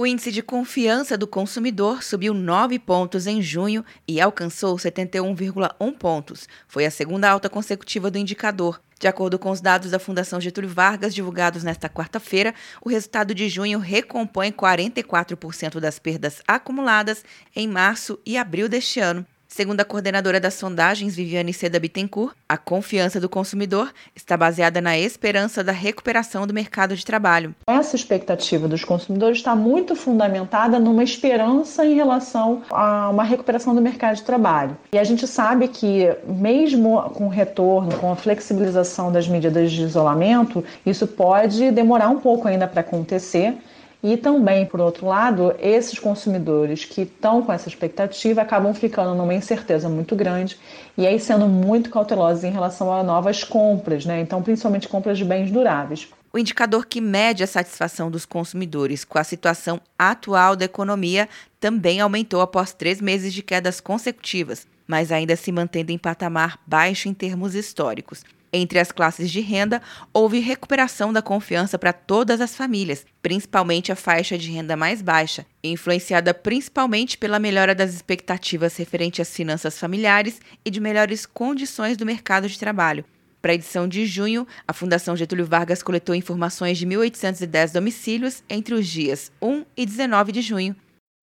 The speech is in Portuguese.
O índice de confiança do consumidor subiu 9 pontos em junho e alcançou 71,1 pontos. Foi a segunda alta consecutiva do indicador. De acordo com os dados da Fundação Getúlio Vargas divulgados nesta quarta-feira, o resultado de junho recompõe 44% das perdas acumuladas em março e abril deste ano. Segundo a coordenadora das sondagens, Viviane Seda Bittencourt, a confiança do consumidor está baseada na esperança da recuperação do mercado de trabalho. Essa expectativa dos consumidores está muito fundamentada numa esperança em relação a uma recuperação do mercado de trabalho. E a gente sabe que, mesmo com o retorno, com a flexibilização das medidas de isolamento, isso pode demorar um pouco ainda para acontecer. E também, por outro lado, esses consumidores que estão com essa expectativa acabam ficando numa incerteza muito grande e aí sendo muito cautelosos em relação a novas compras, né? Então, principalmente compras de bens duráveis. O indicador que mede a satisfação dos consumidores com a situação atual da economia também aumentou após três meses de quedas consecutivas, mas ainda se mantendo em patamar baixo em termos históricos. Entre as classes de renda, houve recuperação da confiança para todas as famílias, principalmente a faixa de renda mais baixa, influenciada principalmente pela melhora das expectativas referente às finanças familiares e de melhores condições do mercado de trabalho. Para a edição de junho, a Fundação Getúlio Vargas coletou informações de 1.810 domicílios entre os dias 1 e 19 de junho.